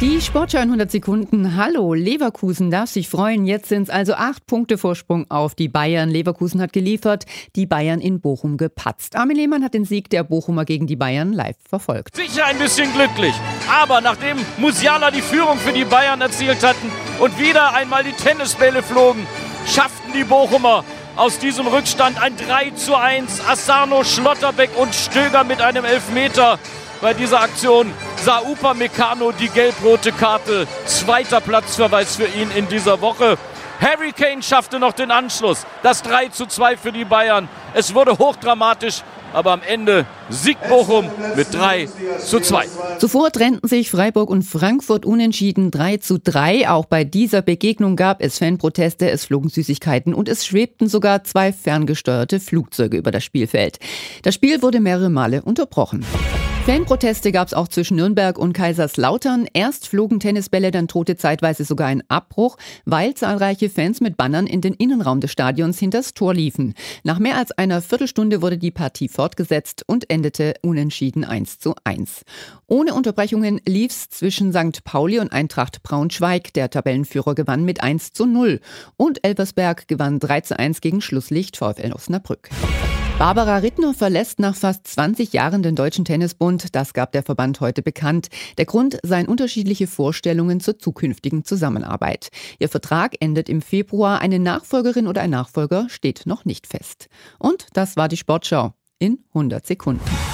Die Sportschau in 100 Sekunden. Hallo, Leverkusen darf sich freuen. Jetzt sind es also acht Punkte Vorsprung auf die Bayern. Leverkusen hat geliefert, die Bayern in Bochum gepatzt. Armin Lehmann hat den Sieg der Bochumer gegen die Bayern live verfolgt. Sicher ein bisschen glücklich. Aber nachdem Musiala die Führung für die Bayern erzielt hatten und wieder einmal die Tennisbälle flogen, schafften die Bochumer aus diesem Rückstand ein 3 zu 1. Asano, Schlotterbeck und Stöger mit einem Elfmeter bei dieser Aktion sah Upamecano die gelb-rote Karte. Zweiter Platzverweis für ihn in dieser Woche. Harry Kane schaffte noch den Anschluss. Das 3 zu 2 für die Bayern. Es wurde hochdramatisch, aber am Ende siegt Bochum mit 3 zu 2. Zuvor trennten sich Freiburg und Frankfurt unentschieden 3 zu 3. Auch bei dieser Begegnung gab es Fanproteste, es flogen Süßigkeiten und es schwebten sogar zwei ferngesteuerte Flugzeuge über das Spielfeld. Das Spiel wurde mehrere Male unterbrochen. Fanproteste gab es auch zwischen Nürnberg und Kaiserslautern. Erst flogen Tennisbälle, dann drohte zeitweise sogar ein Abbruch, weil zahlreiche Fans mit Bannern in den Innenraum des Stadions hinters Tor liefen. Nach mehr als einer Viertelstunde wurde die Partie fortgesetzt und endete unentschieden 1 zu 1. Ohne Unterbrechungen lief's zwischen St. Pauli und Eintracht Braunschweig. Der Tabellenführer gewann mit 1 zu 0 und Elversberg gewann 3 zu 1 gegen Schlusslicht VfL Osnabrück. Barbara Rittner verlässt nach fast 20 Jahren den Deutschen Tennisbund. Das gab der Verband heute bekannt. Der Grund seien unterschiedliche Vorstellungen zur zukünftigen Zusammenarbeit. Ihr Vertrag endet im Februar. Eine Nachfolgerin oder ein Nachfolger steht noch nicht fest. Und das war die Sportschau in 100 Sekunden.